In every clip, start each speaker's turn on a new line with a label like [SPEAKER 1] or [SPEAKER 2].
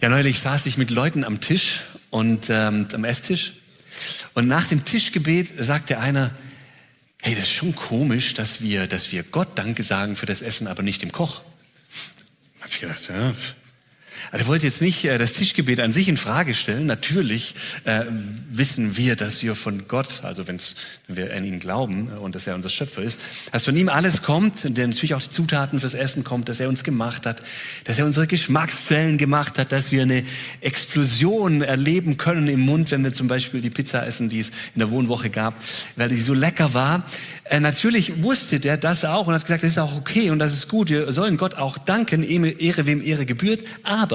[SPEAKER 1] Ja, neulich saß ich mit Leuten am Tisch und ähm, am Esstisch und nach dem Tischgebet sagte einer, hey, das ist schon komisch, dass wir, dass wir Gott Danke sagen für das Essen, aber nicht dem Koch. Hab ich gedacht, ja, also er wollte jetzt nicht äh, das Tischgebet an sich in Frage stellen. Natürlich äh, wissen wir, dass wir von Gott, also wenn wir an ihn glauben äh, und dass er unser Schöpfer ist, dass von ihm alles kommt, der natürlich auch die Zutaten fürs Essen kommt, dass er uns gemacht hat, dass er unsere Geschmackszellen gemacht hat, dass wir eine Explosion erleben können im Mund, wenn wir zum Beispiel die Pizza essen, die es in der Wohnwoche gab, weil die so lecker war. Natürlich wusste der das auch und hat gesagt, das ist auch okay und das ist gut. Wir sollen Gott auch danken, Ehre wem Ehre gebührt, aber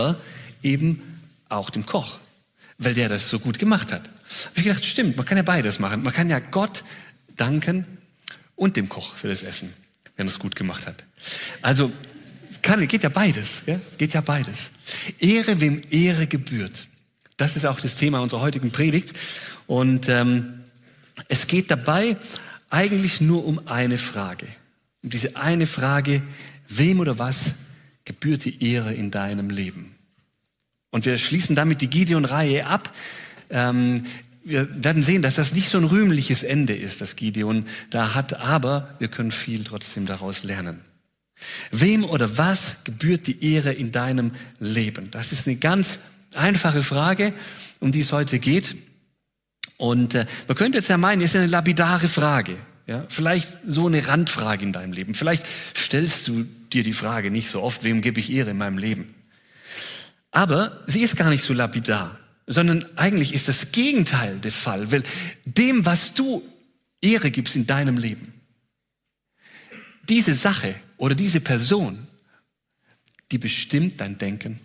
[SPEAKER 1] eben auch dem Koch, weil der das so gut gemacht hat. Hab ich gedacht, stimmt, man kann ja beides machen. Man kann ja Gott danken und dem Koch für das Essen, wenn er es gut gemacht hat. Also kann, geht ja beides, ja? geht ja beides. Ehre wem Ehre gebührt. Das ist auch das Thema unserer heutigen Predigt. Und ähm, es geht dabei eigentlich nur um eine Frage. Um diese eine Frage, wem oder was gebührt die Ehre in deinem Leben? Und wir schließen damit die Gideon-Reihe ab. Ähm, wir werden sehen, dass das nicht so ein rühmliches Ende ist, das Gideon da hat, aber wir können viel trotzdem daraus lernen. Wem oder was gebührt die Ehre in deinem Leben? Das ist eine ganz einfache Frage, um die es heute geht. Und äh, man könnte jetzt ja meinen, ist eine lapidare Frage. Ja, vielleicht so eine Randfrage in deinem Leben. Vielleicht stellst du dir die Frage nicht so oft, wem gebe ich Ehre in meinem Leben? Aber sie ist gar nicht so lapidar, sondern eigentlich ist das Gegenteil der Fall, weil dem, was du Ehre gibst in deinem Leben, diese Sache oder diese Person, die bestimmt dein Denken,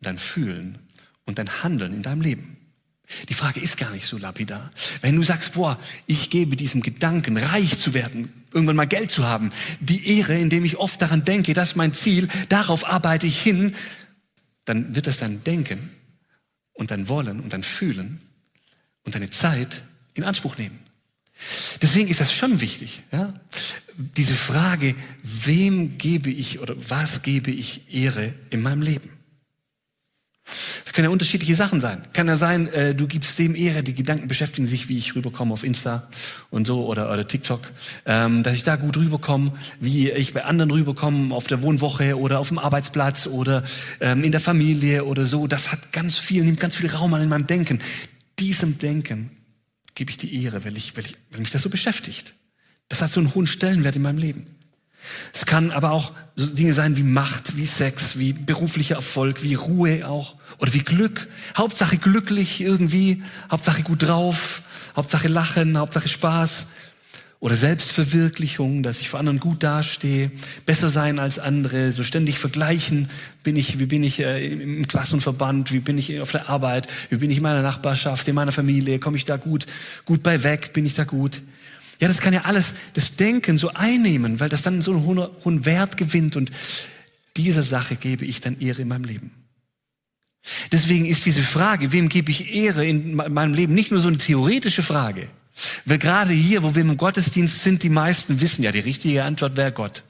[SPEAKER 1] dein Fühlen und dein Handeln in deinem Leben. Die Frage ist gar nicht so lapidar. Wenn du sagst, boah, ich gebe diesem Gedanken, reich zu werden, irgendwann mal Geld zu haben, die Ehre, indem ich oft daran denke, das ist mein Ziel, darauf arbeite ich hin, dann wird das dein Denken und dein Wollen und dein Fühlen und deine Zeit in Anspruch nehmen. Deswegen ist das schon wichtig, ja? diese Frage, wem gebe ich oder was gebe ich Ehre in meinem Leben? Es können ja unterschiedliche Sachen sein. Kann ja sein, äh, du gibst dem Ehre, die Gedanken beschäftigen sich, wie ich rüberkomme auf Insta und so oder, oder TikTok, ähm, dass ich da gut rüberkomme, wie ich bei anderen rüberkomme, auf der Wohnwoche oder auf dem Arbeitsplatz oder ähm, in der Familie oder so. Das hat ganz viel, nimmt ganz viel Raum an in meinem Denken. Diesem Denken gebe ich die Ehre, weil, ich, weil, ich, weil mich das so beschäftigt. Das hat so einen hohen Stellenwert in meinem Leben. Es kann aber auch so Dinge sein wie Macht, wie Sex, wie beruflicher Erfolg, wie Ruhe auch oder wie Glück. Hauptsache glücklich irgendwie, Hauptsache gut drauf, Hauptsache lachen, Hauptsache Spaß oder Selbstverwirklichung, dass ich vor anderen gut dastehe, besser sein als andere, so ständig vergleichen, bin ich, wie bin ich äh, im Klassenverband, wie bin ich auf der Arbeit, wie bin ich in meiner Nachbarschaft, in meiner Familie, komme ich da gut, gut bei weg, bin ich da gut. Ja, das kann ja alles das Denken so einnehmen, weil das dann so einen hohen, Wert gewinnt und dieser Sache gebe ich dann Ehre in meinem Leben. Deswegen ist diese Frage, wem gebe ich Ehre in meinem Leben, nicht nur so eine theoretische Frage. Weil gerade hier, wo wir im Gottesdienst sind, die meisten wissen ja, die richtige Antwort wäre Gott.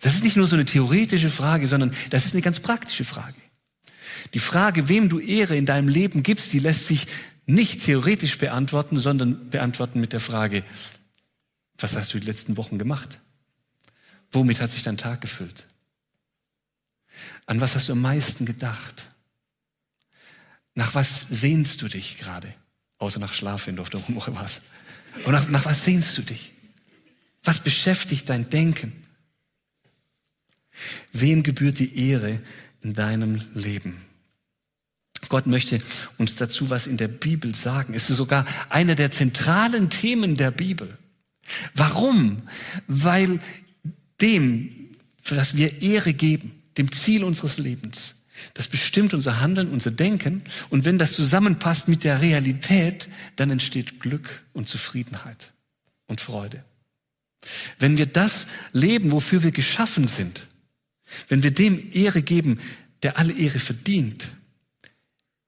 [SPEAKER 1] Das ist nicht nur so eine theoretische Frage, sondern das ist eine ganz praktische Frage. Die Frage, wem du Ehre in deinem Leben gibst, die lässt sich nicht theoretisch beantworten, sondern beantworten mit der Frage, was hast du die letzten Wochen gemacht? Womit hat sich dein Tag gefüllt? An was hast du am meisten gedacht? Nach was sehnst du dich gerade? Außer nach Schlaf, wenn du auf der Woche warst. Und nach, nach was sehnst du dich? Was beschäftigt dein Denken? Wem gebührt die Ehre in deinem Leben? Gott möchte uns dazu was in der Bibel sagen. Es ist sogar einer der zentralen Themen der Bibel. Warum? Weil dem, für das wir Ehre geben, dem Ziel unseres Lebens, das bestimmt unser Handeln, unser Denken. Und wenn das zusammenpasst mit der Realität, dann entsteht Glück und Zufriedenheit und Freude. Wenn wir das leben, wofür wir geschaffen sind, wenn wir dem Ehre geben, der alle Ehre verdient,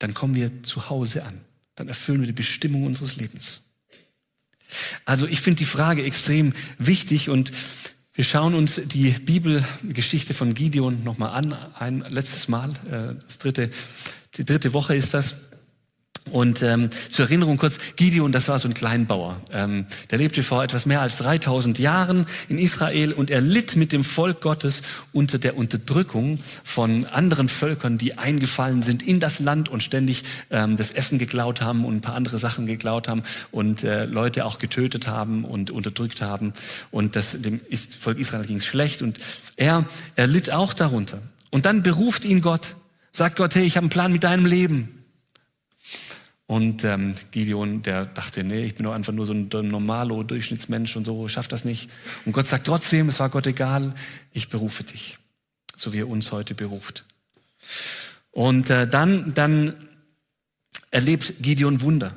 [SPEAKER 1] dann kommen wir zu Hause an. Dann erfüllen wir die Bestimmung unseres Lebens. Also ich finde die Frage extrem wichtig und Wir schauen uns die Bibelgeschichte von Gideon nochmal an, ein letztes Mal. Äh, das dritte, die dritte Woche ist das. Und ähm, zur Erinnerung kurz, Gideon, das war so ein Kleinbauer. Ähm, der lebte vor etwas mehr als 3000 Jahren in Israel und er litt mit dem Volk Gottes unter der Unterdrückung von anderen Völkern, die eingefallen sind in das Land und ständig ähm, das Essen geklaut haben und ein paar andere Sachen geklaut haben und äh, Leute auch getötet haben und unterdrückt haben. Und das, dem Volk Israel ging es schlecht und er, er litt auch darunter. Und dann beruft ihn Gott, sagt Gott, hey, ich habe einen Plan mit deinem Leben. Und ähm, Gideon, der dachte, nee, ich bin doch einfach nur so ein normalo Durchschnittsmensch und so, schafft das nicht. Und Gott sagt trotzdem, es war Gott egal, ich berufe dich, so wie er uns heute beruft. Und äh, dann, dann erlebt Gideon Wunder.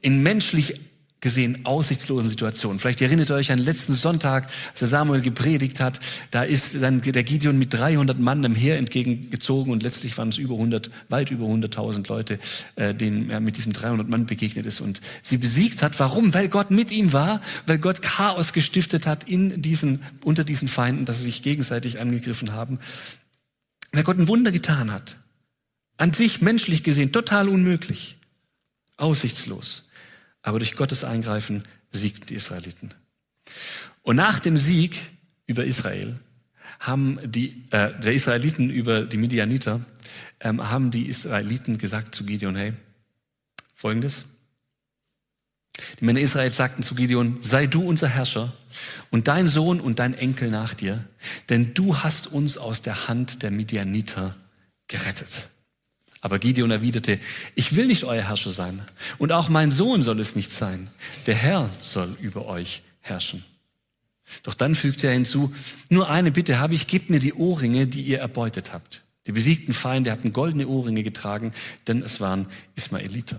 [SPEAKER 1] In menschlich gesehen aussichtslosen Situationen. Vielleicht erinnert ihr euch an letzten Sonntag, als der Samuel gepredigt hat, da ist dann der Gideon mit 300 Mann dem Heer entgegengezogen und letztlich waren es über 100, weit über 100.000 Leute, äh, denen er mit diesem 300 Mann begegnet ist und sie besiegt hat. Warum? Weil Gott mit ihm war, weil Gott Chaos gestiftet hat in diesen, unter diesen Feinden, dass sie sich gegenseitig angegriffen haben. Weil Gott ein Wunder getan hat. An sich menschlich gesehen total unmöglich. Aussichtslos. Aber durch Gottes Eingreifen siegten die Israeliten. Und nach dem Sieg über Israel haben die äh, der Israeliten über die Midianiter ähm, haben die Israeliten gesagt zu Gideon: Hey, Folgendes: Die Männer Israels sagten zu Gideon: Sei du unser Herrscher und dein Sohn und dein Enkel nach dir, denn du hast uns aus der Hand der Midianiter gerettet. Aber Gideon erwiderte, ich will nicht euer Herrscher sein und auch mein Sohn soll es nicht sein. Der Herr soll über euch herrschen. Doch dann fügte er hinzu, nur eine Bitte habe ich, gebt mir die Ohrringe, die ihr erbeutet habt. Die besiegten Feinde hatten goldene Ohrringe getragen, denn es waren Ismaeliter.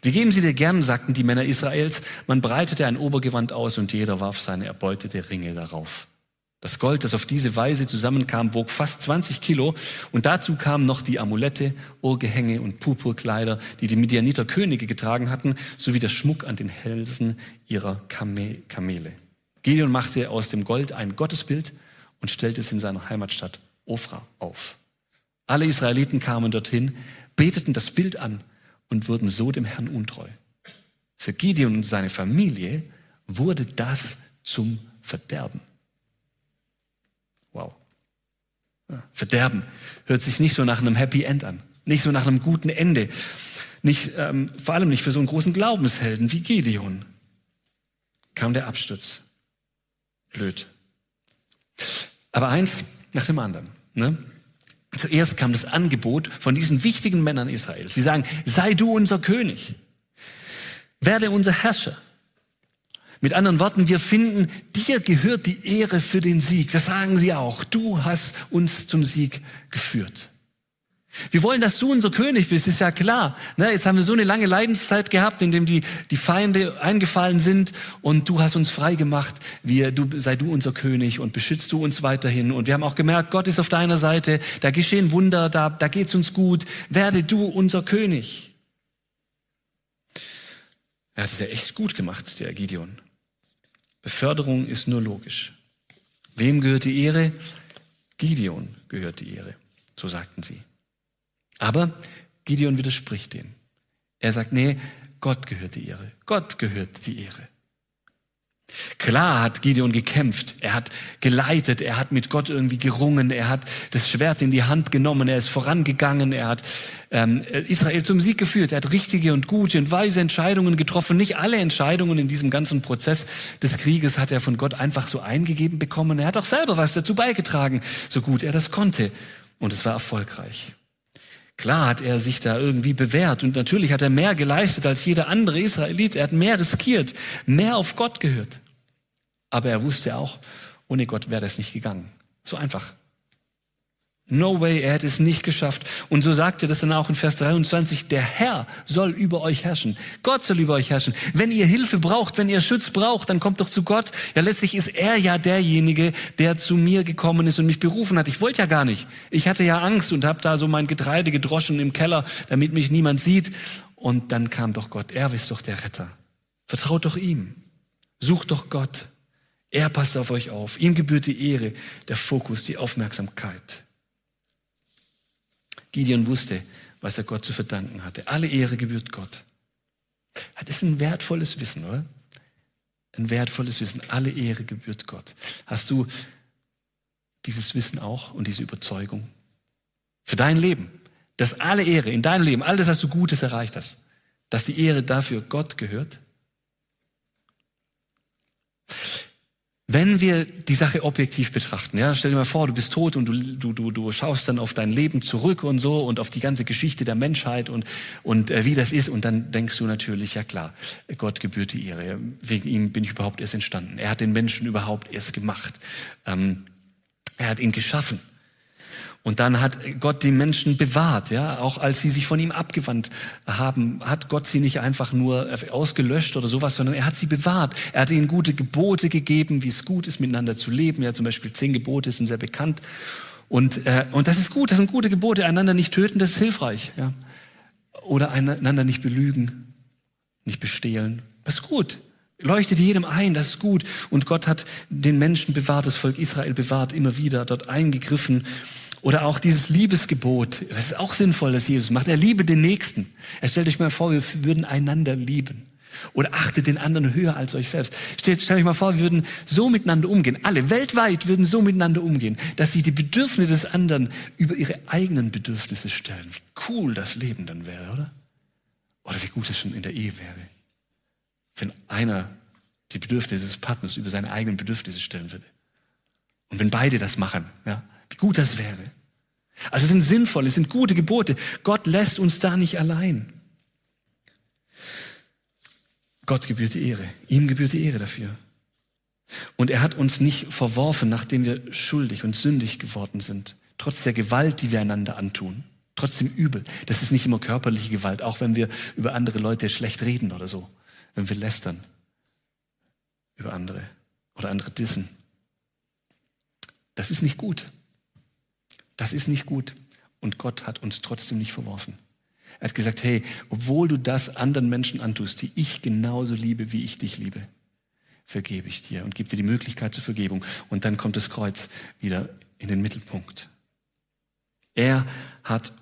[SPEAKER 1] Wir geben sie dir gern, sagten die Männer Israels. Man breitete ein Obergewand aus und jeder warf seine erbeutete Ringe darauf. Das Gold, das auf diese Weise zusammenkam, wog fast 20 Kilo und dazu kamen noch die Amulette, Ohrgehänge und Purpurkleider, die die Midianiter Könige getragen hatten, sowie der Schmuck an den Hälsen ihrer Kamele. Gideon machte aus dem Gold ein Gottesbild und stellte es in seiner Heimatstadt Ofra auf. Alle Israeliten kamen dorthin, beteten das Bild an und wurden so dem Herrn untreu. Für Gideon und seine Familie wurde das zum Verderben. Wow. Verderben hört sich nicht so nach einem Happy End an, nicht so nach einem guten Ende, nicht, ähm, vor allem nicht für so einen großen Glaubenshelden wie Gideon. Kam der Absturz. Blöd. Aber eins nach dem anderen. Ne? Zuerst kam das Angebot von diesen wichtigen Männern Israels. Sie sagen, sei du unser König. Werde unser Herrscher. Mit anderen Worten, wir finden, dir gehört die Ehre für den Sieg. Das sagen sie auch. Du hast uns zum Sieg geführt. Wir wollen, dass du unser König bist, ist ja klar. Ne, jetzt haben wir so eine lange Leidenszeit gehabt, in dem die, die Feinde eingefallen sind und du hast uns frei gemacht. Wir, du, sei du unser König und beschützt du uns weiterhin. Und wir haben auch gemerkt, Gott ist auf deiner Seite, da geschehen Wunder, da, da geht's uns gut. Werde du unser König. Er hat es ja echt gut gemacht, der Gideon. Beförderung ist nur logisch. Wem gehört die Ehre? Gideon gehört die Ehre, so sagten sie. Aber Gideon widerspricht dem. Er sagt, nee, Gott gehört die Ehre. Gott gehört die Ehre. Klar hat Gideon gekämpft, er hat geleitet, er hat mit Gott irgendwie gerungen, er hat das Schwert in die Hand genommen, er ist vorangegangen, er hat ähm, Israel zum Sieg geführt, er hat richtige und gute und weise Entscheidungen getroffen. Nicht alle Entscheidungen in diesem ganzen Prozess des Krieges hat er von Gott einfach so eingegeben bekommen. Er hat auch selber was dazu beigetragen, so gut er das konnte. Und es war erfolgreich. Klar hat er sich da irgendwie bewährt und natürlich hat er mehr geleistet als jeder andere Israelit. Er hat mehr riskiert, mehr auf Gott gehört. Aber er wusste auch, ohne Gott wäre das nicht gegangen. So einfach. No way, er hätte es nicht geschafft. Und so sagt er das dann auch in Vers 23, der Herr soll über euch herrschen. Gott soll über euch herrschen. Wenn ihr Hilfe braucht, wenn ihr Schutz braucht, dann kommt doch zu Gott. Ja, letztlich ist er ja derjenige, der zu mir gekommen ist und mich berufen hat. Ich wollte ja gar nicht. Ich hatte ja Angst und habe da so mein Getreide gedroschen im Keller, damit mich niemand sieht. Und dann kam doch Gott. Er ist doch der Retter. Vertraut doch ihm. Sucht doch Gott. Er passt auf euch auf. Ihm gebührt die Ehre, der Fokus, die Aufmerksamkeit. Gideon wusste, was er Gott zu verdanken hatte. Alle Ehre gebührt Gott. Das ist ein wertvolles Wissen, oder? Ein wertvolles Wissen. Alle Ehre gebührt Gott. Hast du dieses Wissen auch und diese Überzeugung? Für dein Leben. Dass alle Ehre in deinem Leben, alles, was du Gutes erreicht hast, dass die Ehre dafür Gott gehört? Wenn wir die Sache objektiv betrachten, ja, stell dir mal vor, du bist tot und du, du, du, du schaust dann auf dein Leben zurück und so und auf die ganze Geschichte der Menschheit und, und äh, wie das ist und dann denkst du natürlich, ja klar, Gott gebührt die Ehre. Wegen ihm bin ich überhaupt erst entstanden. Er hat den Menschen überhaupt erst gemacht. Ähm, er hat ihn geschaffen. Und dann hat Gott die Menschen bewahrt, ja, auch als sie sich von ihm abgewandt haben, hat Gott sie nicht einfach nur ausgelöscht oder sowas, sondern er hat sie bewahrt. Er hat ihnen gute Gebote gegeben, wie es gut ist, miteinander zu leben. Ja, zum Beispiel zehn Gebote sind sehr bekannt. Und, äh, und das ist gut, das sind gute Gebote. Einander nicht töten, das ist hilfreich. Ja. Oder einander nicht belügen, nicht bestehlen. Das ist gut. Leuchtet jedem ein, das ist gut. Und Gott hat den Menschen bewahrt, das Volk Israel bewahrt, immer wieder dort eingegriffen oder auch dieses Liebesgebot, das ist auch sinnvoll, dass Jesus macht. Er liebe den Nächsten. Er stellt euch mal vor, wir würden einander lieben. Oder achtet den anderen höher als euch selbst. Stellt, stellt euch mal vor, wir würden so miteinander umgehen. Alle weltweit würden so miteinander umgehen, dass sie die Bedürfnisse des anderen über ihre eigenen Bedürfnisse stellen. Wie cool das Leben dann wäre, oder? Oder wie gut es schon in der Ehe wäre. Wenn einer die Bedürfnisse des Partners über seine eigenen Bedürfnisse stellen würde. Und wenn beide das machen, ja, wie gut das wäre. Also es sind sinnvolle, es sind gute Gebote. Gott lässt uns da nicht allein. Gott gebührt die Ehre. Ihm gebührt die Ehre dafür. Und er hat uns nicht verworfen, nachdem wir schuldig und sündig geworden sind. Trotz der Gewalt, die wir einander antun. Trotzdem Übel. Das ist nicht immer körperliche Gewalt, auch wenn wir über andere Leute schlecht reden oder so. Wenn wir lästern über andere oder andere dissen. Das ist nicht gut. Das ist nicht gut. Und Gott hat uns trotzdem nicht verworfen. Er hat gesagt, hey, obwohl du das anderen Menschen antust, die ich genauso liebe, wie ich dich liebe, vergebe ich dir und gebe dir die Möglichkeit zur Vergebung. Und dann kommt das Kreuz wieder in den Mittelpunkt. Er hat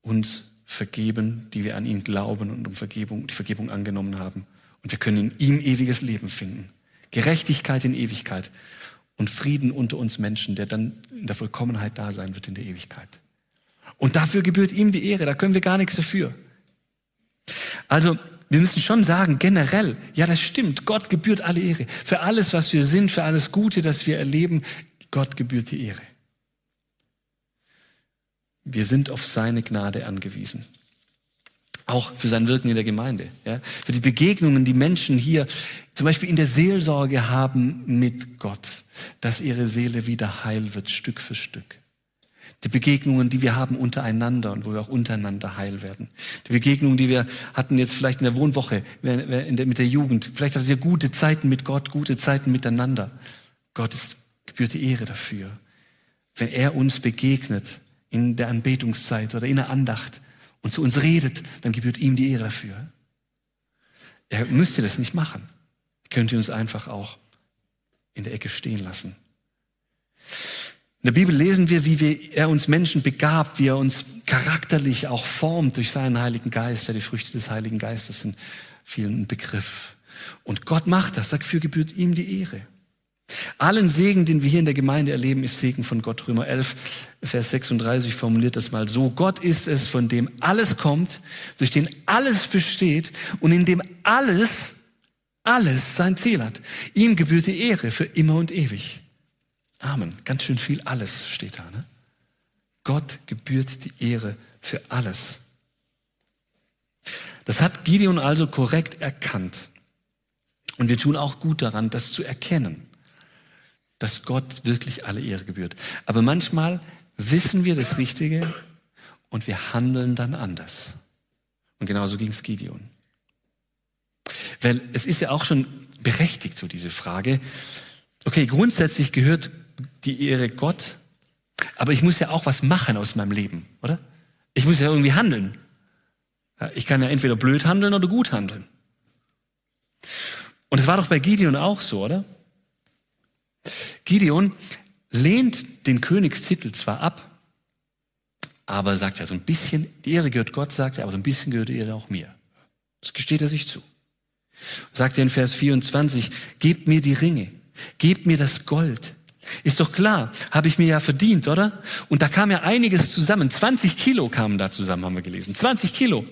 [SPEAKER 1] uns vergeben, die wir an ihn glauben und um Vergebung, die Vergebung angenommen haben. Und wir können in ihm ewiges Leben finden. Gerechtigkeit in Ewigkeit und Frieden unter uns Menschen, der dann in der Vollkommenheit da sein wird in der Ewigkeit. Und dafür gebührt ihm die Ehre, da können wir gar nichts dafür. Also, wir müssen schon sagen, generell, ja, das stimmt, Gott gebührt alle Ehre. Für alles, was wir sind, für alles Gute, das wir erleben, Gott gebührt die Ehre. Wir sind auf seine Gnade angewiesen. Auch für sein Wirken in der Gemeinde. Ja? Für die Begegnungen, die Menschen hier zum Beispiel in der Seelsorge haben mit Gott, dass ihre Seele wieder heil wird, Stück für Stück. Die Begegnungen, die wir haben untereinander und wo wir auch untereinander heil werden. Die Begegnungen, die wir hatten jetzt vielleicht in der Wohnwoche mit der Jugend. Vielleicht hatten wir gute Zeiten mit Gott, gute Zeiten miteinander. Gott ist, gebührt die Ehre dafür. Wenn er uns begegnet in der Anbetungszeit oder in der Andacht, und zu uns redet, dann gebührt ihm die Ehre dafür. Er müsste das nicht machen. Er könnte uns einfach auch in der Ecke stehen lassen. In der Bibel lesen wir, wie wir, er uns Menschen begabt, wie er uns charakterlich auch formt durch seinen Heiligen Geist. Ja, die Früchte des Heiligen Geistes sind vielen Begriff. Und Gott macht das, dafür gebührt ihm die Ehre. Allen Segen, den wir hier in der Gemeinde erleben, ist Segen von Gott. Römer 11, Vers 36 formuliert das mal so. Gott ist es, von dem alles kommt, durch den alles besteht und in dem alles, alles sein Ziel hat. Ihm gebührt die Ehre für immer und ewig. Amen. Ganz schön viel alles steht da. Ne? Gott gebührt die Ehre für alles. Das hat Gideon also korrekt erkannt. Und wir tun auch gut daran, das zu erkennen dass Gott wirklich alle Ehre gebührt. Aber manchmal wissen wir das Richtige und wir handeln dann anders. Und genauso ging es Gideon. Weil es ist ja auch schon berechtigt, so diese Frage. Okay, grundsätzlich gehört die Ehre Gott, aber ich muss ja auch was machen aus meinem Leben, oder? Ich muss ja irgendwie handeln. Ich kann ja entweder blöd handeln oder gut handeln. Und es war doch bei Gideon auch so, oder? Gideon lehnt den Königstitel zwar ab, aber sagt ja so ein bisschen, die Ehre gehört Gott, sagt er, aber so ein bisschen gehört die Ehre auch mir. Das gesteht er sich zu. Sagt er in Vers 24, gebt mir die Ringe, gebt mir das Gold. Ist doch klar, habe ich mir ja verdient, oder? Und da kam ja einiges zusammen. 20 Kilo kamen da zusammen, haben wir gelesen. 20 Kilo.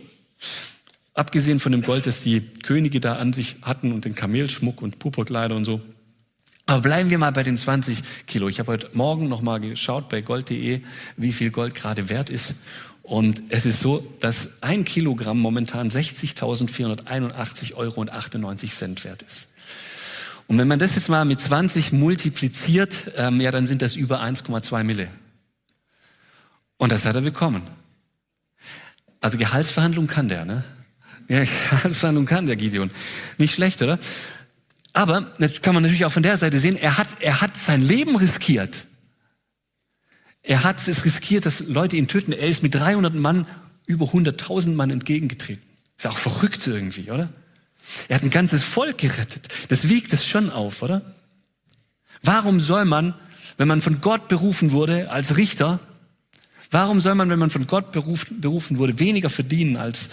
[SPEAKER 1] Abgesehen von dem Gold, das die Könige da an sich hatten und den Kamelschmuck und Purpurkleider und so. Aber bleiben wir mal bei den 20 Kilo. Ich habe heute Morgen noch mal geschaut bei gold.de, wie viel Gold gerade wert ist. Und es ist so, dass ein Kilogramm momentan 60.481 Euro und 98 Cent wert ist. Und wenn man das jetzt mal mit 20 multipliziert, ähm, ja, dann sind das über 1,2 Mille. Und das hat er bekommen. Also Gehaltsverhandlung kann der, ne? Ja, Gehaltsverhandlung kann der Gideon. Nicht schlecht, oder? Aber, das kann man natürlich auch von der Seite sehen, er hat, er hat sein Leben riskiert. Er hat es riskiert, dass Leute ihn töten. Er ist mit 300 Mann über 100.000 Mann entgegengetreten. Ist auch verrückt irgendwie, oder? Er hat ein ganzes Volk gerettet. Das wiegt es schon auf, oder? Warum soll man, wenn man von Gott berufen wurde als Richter, warum soll man, wenn man von Gott berufen, berufen wurde, weniger verdienen als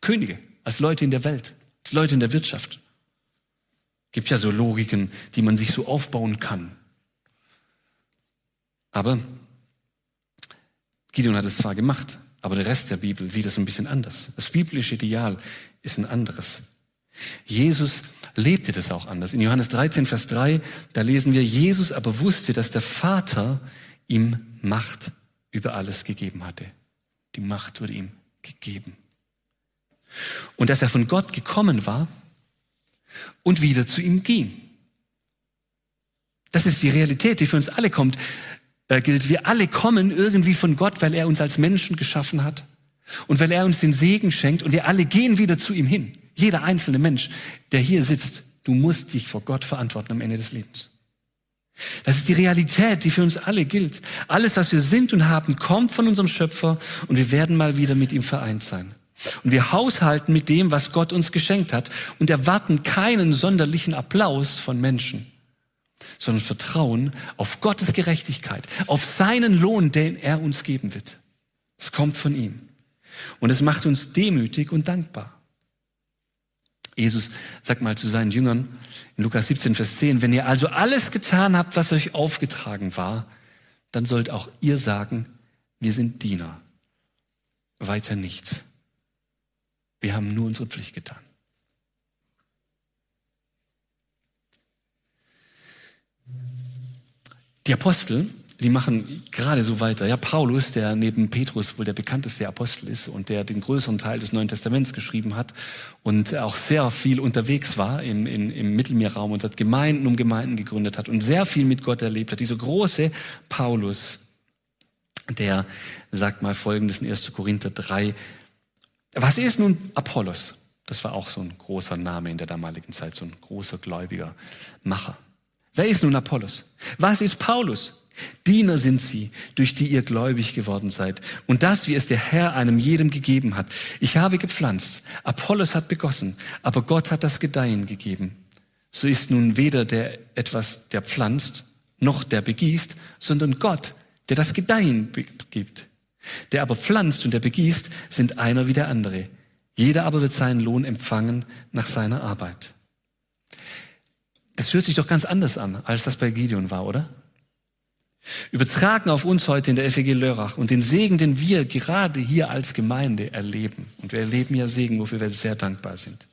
[SPEAKER 1] Könige, als Leute in der Welt, als Leute in der Wirtschaft? Gibt ja so Logiken, die man sich so aufbauen kann. Aber Gideon hat es zwar gemacht, aber der Rest der Bibel sieht es ein bisschen anders. Das biblische Ideal ist ein anderes. Jesus lebte das auch anders. In Johannes 13, Vers 3, da lesen wir, Jesus aber wusste, dass der Vater ihm Macht über alles gegeben hatte. Die Macht wurde ihm gegeben. Und dass er von Gott gekommen war, und wieder zu ihm ging. Das ist die Realität, die für uns alle kommt, äh, gilt. Wir alle kommen irgendwie von Gott, weil er uns als Menschen geschaffen hat und weil er uns den Segen schenkt und wir alle gehen wieder zu ihm hin. Jeder einzelne Mensch, der hier sitzt, du musst dich vor Gott verantworten am Ende des Lebens. Das ist die Realität, die für uns alle gilt. Alles, was wir sind und haben, kommt von unserem Schöpfer und wir werden mal wieder mit ihm vereint sein. Und wir haushalten mit dem, was Gott uns geschenkt hat und erwarten keinen sonderlichen Applaus von Menschen, sondern vertrauen auf Gottes Gerechtigkeit, auf seinen Lohn, den er uns geben wird. Es kommt von ihm. Und es macht uns demütig und dankbar. Jesus sagt mal zu seinen Jüngern in Lukas 17, Vers 10, wenn ihr also alles getan habt, was euch aufgetragen war, dann sollt auch ihr sagen, wir sind Diener. Weiter nichts. Wir haben nur unsere Pflicht getan. Die Apostel, die machen gerade so weiter. Ja, Paulus, der neben Petrus wohl der bekannteste Apostel ist und der den größeren Teil des Neuen Testaments geschrieben hat und auch sehr viel unterwegs war im, im, im Mittelmeerraum und hat Gemeinden um Gemeinden gegründet hat und sehr viel mit Gott erlebt hat. Dieser große Paulus, der sagt mal Folgendes in 1. Korinther 3, was ist nun Apollos? Das war auch so ein großer Name in der damaligen Zeit, so ein großer gläubiger Macher. Wer ist nun Apollos? Was ist Paulus? Diener sind sie, durch die ihr gläubig geworden seid. Und das, wie es der Herr einem jedem gegeben hat. Ich habe gepflanzt, Apollos hat begossen, aber Gott hat das Gedeihen gegeben. So ist nun weder der etwas, der pflanzt, noch der begießt, sondern Gott, der das Gedeihen gibt. Der aber pflanzt und der begießt, sind einer wie der andere. Jeder aber wird seinen Lohn empfangen nach seiner Arbeit. Das hört sich doch ganz anders an, als das bei Gideon war, oder? Übertragen auf uns heute in der FEG Lörrach und den Segen, den wir gerade hier als Gemeinde erleben. Und wir erleben ja Segen, wofür wir sehr dankbar sind.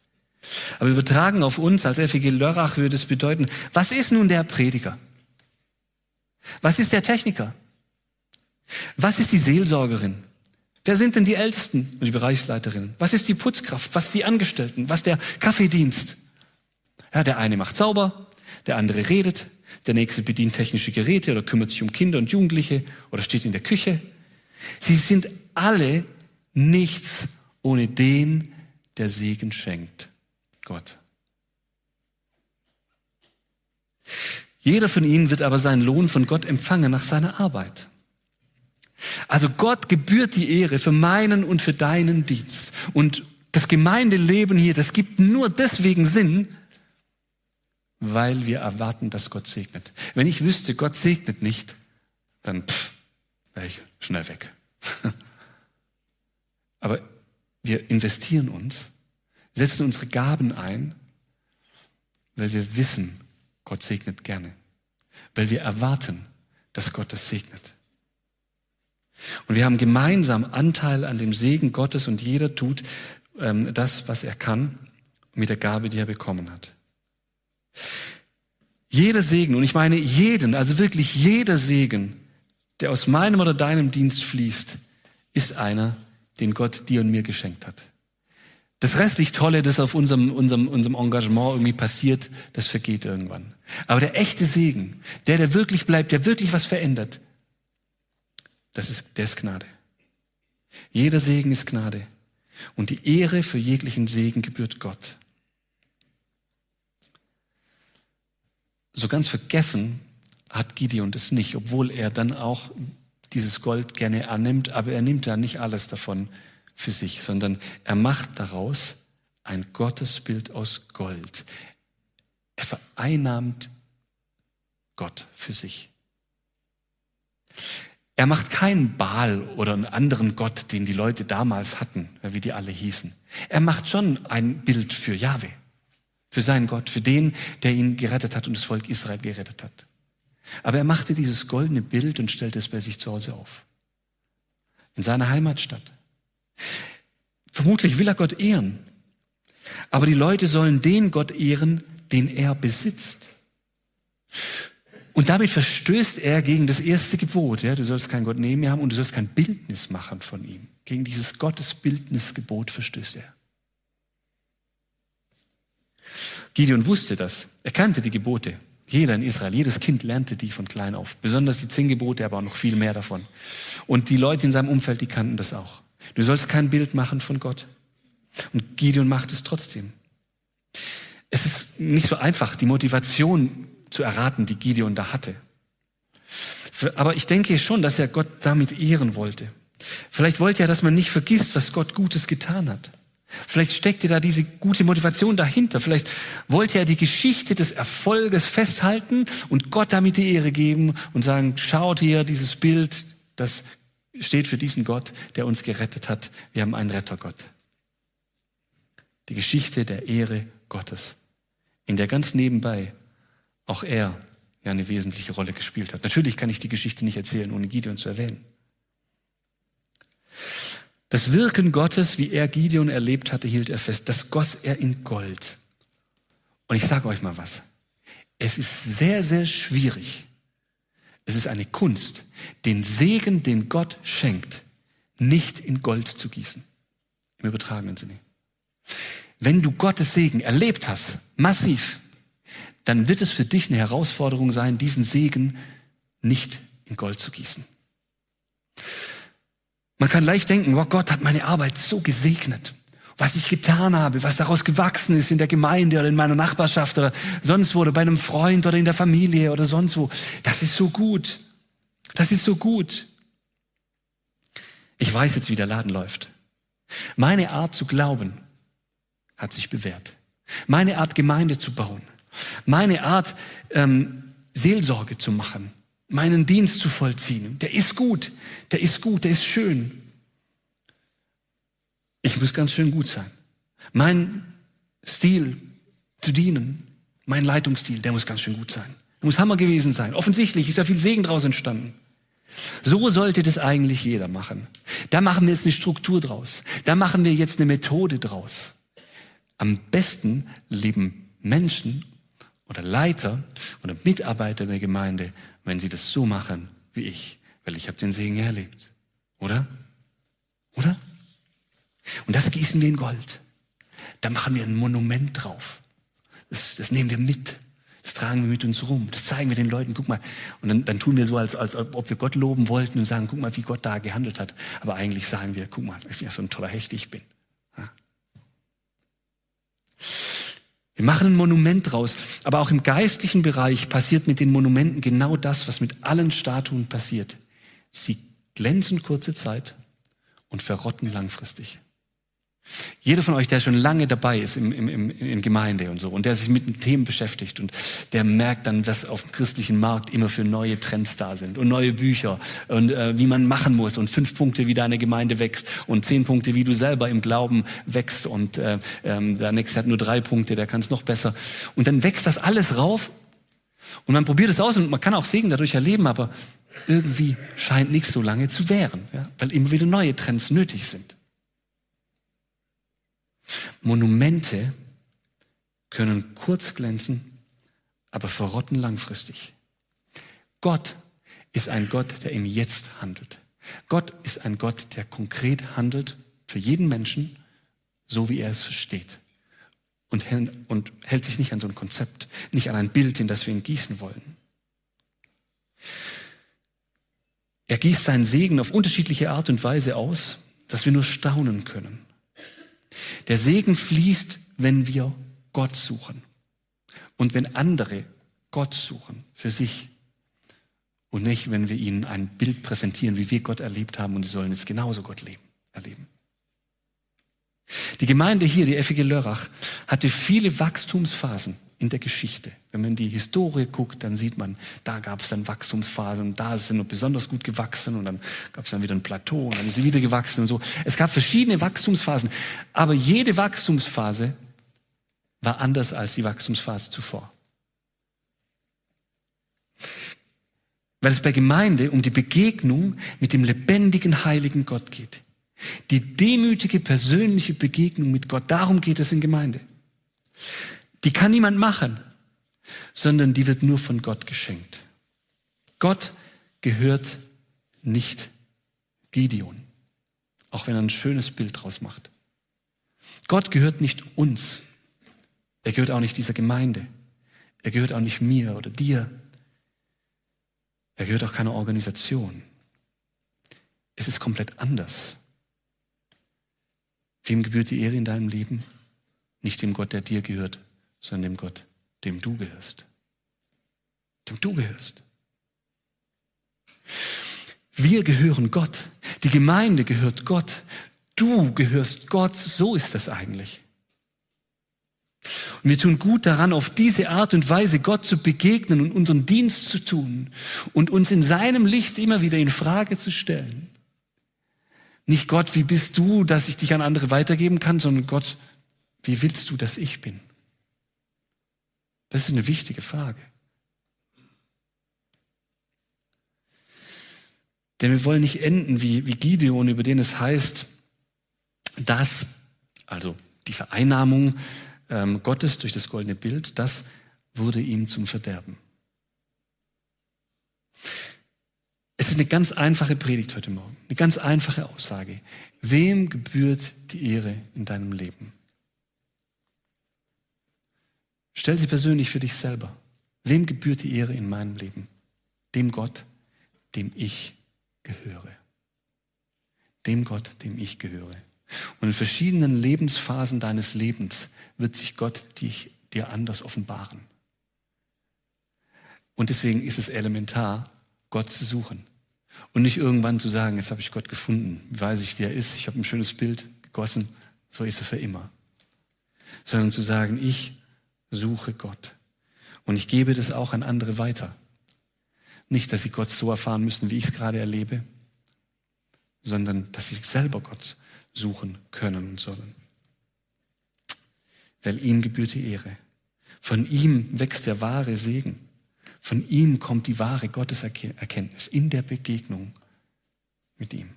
[SPEAKER 1] Aber übertragen auf uns als FEG Lörrach würde es bedeuten, was ist nun der Prediger? Was ist der Techniker? Was ist die Seelsorgerin? Wer sind denn die Ältesten und die Bereichsleiterinnen? Was ist die Putzkraft? Was die Angestellten? Was der Kaffeedienst? Ja, der eine macht sauber, der andere redet, der nächste bedient technische Geräte oder kümmert sich um Kinder und Jugendliche oder steht in der Küche. Sie sind alle nichts ohne den, der Segen schenkt. Gott. Jeder von ihnen wird aber seinen Lohn von Gott empfangen nach seiner Arbeit. Also Gott gebührt die Ehre für meinen und für deinen Dienst. Und das Gemeindeleben hier, das gibt nur deswegen Sinn, weil wir erwarten, dass Gott segnet. Wenn ich wüsste, Gott segnet nicht, dann wäre ich schnell weg. Aber wir investieren uns, setzen unsere Gaben ein, weil wir wissen, Gott segnet gerne. Weil wir erwarten, dass Gott es segnet. Und wir haben gemeinsam Anteil an dem Segen Gottes und jeder tut ähm, das, was er kann mit der Gabe, die er bekommen hat. Jeder Segen, und ich meine jeden, also wirklich jeder Segen, der aus meinem oder deinem Dienst fließt, ist einer, den Gott dir und mir geschenkt hat. Das restlich Tolle, das auf unserem, unserem, unserem Engagement irgendwie passiert, das vergeht irgendwann. Aber der echte Segen, der, der wirklich bleibt, der wirklich was verändert, das ist, der ist Gnade. Jeder Segen ist Gnade. Und die Ehre für jeglichen Segen gebührt Gott. So ganz vergessen hat Gideon das nicht, obwohl er dann auch dieses Gold gerne annimmt, aber er nimmt ja nicht alles davon für sich, sondern er macht daraus ein Gottesbild aus Gold. Er vereinnahmt Gott für sich. Er macht keinen Baal oder einen anderen Gott, den die Leute damals hatten, wie die alle hießen. Er macht schon ein Bild für Jahwe, für seinen Gott, für den, der ihn gerettet hat und das Volk Israel gerettet hat. Aber er machte dieses goldene Bild und stellte es bei sich zu Hause auf. In seiner Heimatstadt. Vermutlich will er Gott ehren. Aber die Leute sollen den Gott ehren, den er besitzt. Und damit verstößt er gegen das erste Gebot. Ja, du sollst keinen Gott neben mir haben und du sollst kein Bildnis machen von ihm. Gegen dieses Gottesbildnisgebot verstößt er. Gideon wusste das. Er kannte die Gebote. Jeder in Israel, jedes Kind lernte die von klein auf. Besonders die zehn Gebote, aber auch noch viel mehr davon. Und die Leute in seinem Umfeld, die kannten das auch. Du sollst kein Bild machen von Gott. Und Gideon macht es trotzdem. Es ist nicht so einfach, die Motivation zu erraten, die Gideon da hatte. Aber ich denke schon, dass er Gott damit ehren wollte. Vielleicht wollte er, dass man nicht vergisst, was Gott Gutes getan hat. Vielleicht steckte da diese gute Motivation dahinter. Vielleicht wollte er die Geschichte des Erfolges festhalten und Gott damit die Ehre geben und sagen, schaut hier dieses Bild, das steht für diesen Gott, der uns gerettet hat. Wir haben einen Rettergott. Die Geschichte der Ehre Gottes, in der ganz nebenbei auch er ja eine wesentliche Rolle gespielt hat. Natürlich kann ich die Geschichte nicht erzählen, ohne Gideon zu erwähnen. Das Wirken Gottes, wie er Gideon erlebt hatte, hielt er fest. Das goss er in Gold. Und ich sage euch mal was. Es ist sehr, sehr schwierig. Es ist eine Kunst, den Segen, den Gott schenkt, nicht in Gold zu gießen. Im übertragenen Sinne. Wenn du Gottes Segen erlebt hast, massiv, dann wird es für dich eine Herausforderung sein, diesen Segen nicht in Gold zu gießen. Man kann leicht denken, oh Gott hat meine Arbeit so gesegnet. Was ich getan habe, was daraus gewachsen ist in der Gemeinde oder in meiner Nachbarschaft oder sonst wo oder bei einem Freund oder in der Familie oder sonst wo. Das ist so gut. Das ist so gut. Ich weiß jetzt, wie der Laden läuft. Meine Art zu glauben hat sich bewährt. Meine Art, Gemeinde zu bauen, meine Art, ähm, Seelsorge zu machen, meinen Dienst zu vollziehen, der ist gut, der ist gut, der ist schön. Ich muss ganz schön gut sein. Mein Stil zu dienen, mein Leitungsstil, der muss ganz schön gut sein. Der muss Hammer gewesen sein. Offensichtlich ist da viel Segen draus entstanden. So sollte das eigentlich jeder machen. Da machen wir jetzt eine Struktur draus. Da machen wir jetzt eine Methode draus. Am besten leben Menschen oder Leiter oder Mitarbeiter der Gemeinde, wenn sie das so machen wie ich, weil ich habe den Segen erlebt. Oder? Oder? Und das gießen wir in Gold. Da machen wir ein Monument drauf. Das, das nehmen wir mit. Das tragen wir mit uns rum. Das zeigen wir den Leuten. Guck mal. Und dann, dann tun wir so, als, als ob wir Gott loben wollten und sagen, guck mal, wie Gott da gehandelt hat. Aber eigentlich sagen wir, guck mal, wie so ein toller Hecht ich bin. Wir machen ein Monument draus. Aber auch im geistlichen Bereich passiert mit den Monumenten genau das, was mit allen Statuen passiert. Sie glänzen kurze Zeit und verrotten langfristig. Jeder von euch, der schon lange dabei ist im, im, im, in Gemeinde und so und der sich mit den Themen beschäftigt und der merkt dann, dass auf dem christlichen Markt immer für neue Trends da sind und neue Bücher und äh, wie man machen muss und fünf Punkte, wie deine Gemeinde wächst und zehn Punkte, wie du selber im Glauben wächst und äh, äh, der nächste hat nur drei Punkte, der kann es noch besser. Und dann wächst das alles rauf und man probiert es aus und man kann auch Segen dadurch erleben, aber irgendwie scheint nicht so lange zu währen, ja, weil immer wieder neue Trends nötig sind. Monumente können kurz glänzen, aber verrotten langfristig. Gott ist ein Gott, der im Jetzt handelt. Gott ist ein Gott, der konkret handelt für jeden Menschen, so wie er es versteht. Und, und hält sich nicht an so ein Konzept, nicht an ein Bild, in das wir ihn gießen wollen. Er gießt seinen Segen auf unterschiedliche Art und Weise aus, dass wir nur staunen können. Der Segen fließt, wenn wir Gott suchen und wenn andere Gott suchen für sich und nicht, wenn wir ihnen ein Bild präsentieren, wie wir Gott erlebt haben und sie sollen jetzt genauso Gott leben, erleben. Die Gemeinde hier, die FG Lörrach, hatte viele Wachstumsphasen in der Geschichte. Wenn man in die Historie guckt, dann sieht man, da gab es dann Wachstumsphasen und da sind sie besonders gut gewachsen und dann gab es dann wieder ein Plateau und dann ist sie wieder gewachsen und so. Es gab verschiedene Wachstumsphasen, aber jede Wachstumsphase war anders als die Wachstumsphase zuvor. Weil es bei Gemeinde um die Begegnung mit dem lebendigen, heiligen Gott geht. Die demütige persönliche Begegnung mit Gott, darum geht es in Gemeinde. Die kann niemand machen, sondern die wird nur von Gott geschenkt. Gott gehört nicht Gideon, auch wenn er ein schönes Bild draus macht. Gott gehört nicht uns. Er gehört auch nicht dieser Gemeinde. Er gehört auch nicht mir oder dir. Er gehört auch keiner Organisation. Es ist komplett anders. Wem gebührt die Ehre in deinem Leben? Nicht dem Gott, der dir gehört, sondern dem Gott, dem du gehörst. Dem du gehörst. Wir gehören Gott. Die Gemeinde gehört Gott. Du gehörst Gott. So ist das eigentlich. Und wir tun gut daran, auf diese Art und Weise Gott zu begegnen und unseren Dienst zu tun und uns in seinem Licht immer wieder in Frage zu stellen. Nicht Gott, wie bist du, dass ich dich an andere weitergeben kann, sondern Gott, wie willst du, dass ich bin? Das ist eine wichtige Frage. Denn wir wollen nicht enden wie, wie Gideon, über den es heißt, dass, also die Vereinnahmung ähm, Gottes durch das goldene Bild, das wurde ihm zum Verderben. Es ist eine ganz einfache Predigt heute Morgen, eine ganz einfache Aussage. Wem gebührt die Ehre in deinem Leben? Stell sie persönlich für dich selber. Wem gebührt die Ehre in meinem Leben? Dem Gott, dem ich gehöre. Dem Gott, dem ich gehöre. Und in verschiedenen Lebensphasen deines Lebens wird sich Gott dich, dir anders offenbaren. Und deswegen ist es elementar, Gott zu suchen. Und nicht irgendwann zu sagen, jetzt habe ich Gott gefunden, weiß ich, wie er ist, ich habe ein schönes Bild gegossen, so ist er für immer. Sondern zu sagen, ich suche Gott. Und ich gebe das auch an andere weiter. Nicht, dass sie Gott so erfahren müssen, wie ich es gerade erlebe, sondern dass sie selber Gott suchen können und sollen. Weil ihm gebührt die Ehre. Von ihm wächst der wahre Segen. Von ihm kommt die wahre Gotteserkenntnis in der Begegnung mit ihm.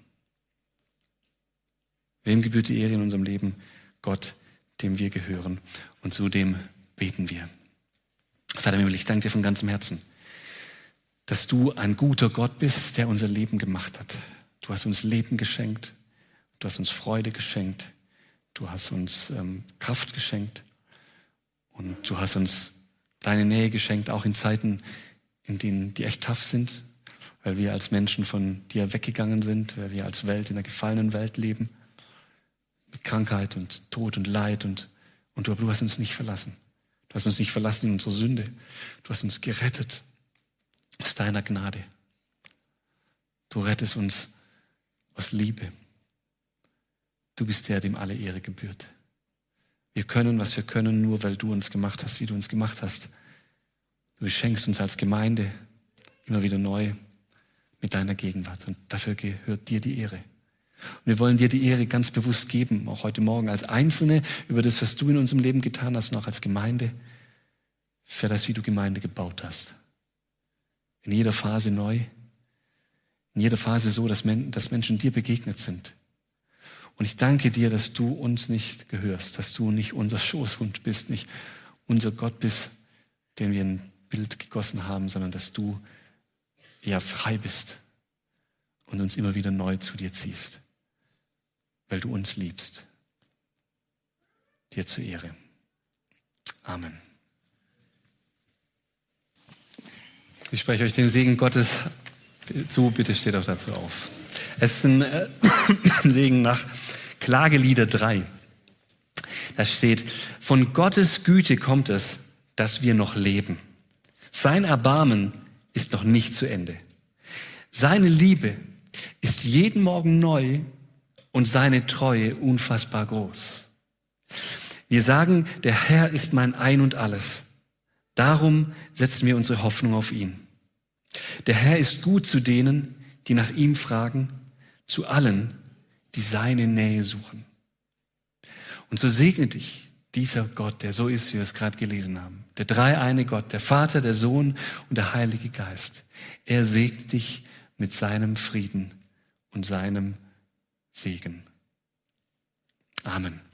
[SPEAKER 1] Wem gebührt die Ehre in unserem Leben? Gott, dem wir gehören und zu dem beten wir. Vater Himmel, ich danke dir von ganzem Herzen, dass du ein guter Gott bist, der unser Leben gemacht hat. Du hast uns Leben geschenkt, du hast uns Freude geschenkt, du hast uns ähm, Kraft geschenkt und du hast uns deine Nähe geschenkt, auch in Zeiten, in denen die echt tough sind, weil wir als Menschen von dir weggegangen sind, weil wir als Welt in einer gefallenen Welt leben, mit Krankheit und Tod und Leid und, und du, du hast uns nicht verlassen. Du hast uns nicht verlassen in unsere Sünde. Du hast uns gerettet aus deiner Gnade. Du rettest uns aus Liebe. Du bist der, dem alle Ehre gebührt. Wir können, was wir können, nur weil du uns gemacht hast, wie du uns gemacht hast. Du beschenkst uns als Gemeinde immer wieder neu mit deiner Gegenwart. Und dafür gehört dir die Ehre. Und wir wollen dir die Ehre ganz bewusst geben, auch heute Morgen als Einzelne, über das, was du in unserem Leben getan hast, und auch als Gemeinde, für das, wie du Gemeinde gebaut hast. In jeder Phase neu, in jeder Phase so, dass, Menschen dir begegnet sind. Und ich danke dir, dass du uns nicht gehörst, dass du nicht unser Schoßhund bist, nicht unser Gott bist, den wir ein Bild gegossen haben, sondern dass du ja frei bist und uns immer wieder neu zu dir ziehst, weil du uns liebst. Dir zur Ehre. Amen. Ich spreche euch den Segen Gottes zu, bitte steht auch dazu auf. Es ist ein äh, Segen nach Klagelieder 3. Da steht, von Gottes Güte kommt es, dass wir noch leben. Sein Erbarmen ist noch nicht zu Ende. Seine Liebe ist jeden Morgen neu und seine Treue unfassbar groß. Wir sagen, der Herr ist mein Ein und alles. Darum setzen wir unsere Hoffnung auf ihn. Der Herr ist gut zu denen, die nach ihm fragen, zu allen, die seine Nähe suchen. Und so segne dich dieser Gott, der so ist, wie wir es gerade gelesen haben. Der dreieine Gott, der Vater, der Sohn und der Heilige Geist. Er segnet dich mit seinem Frieden und seinem Segen. Amen.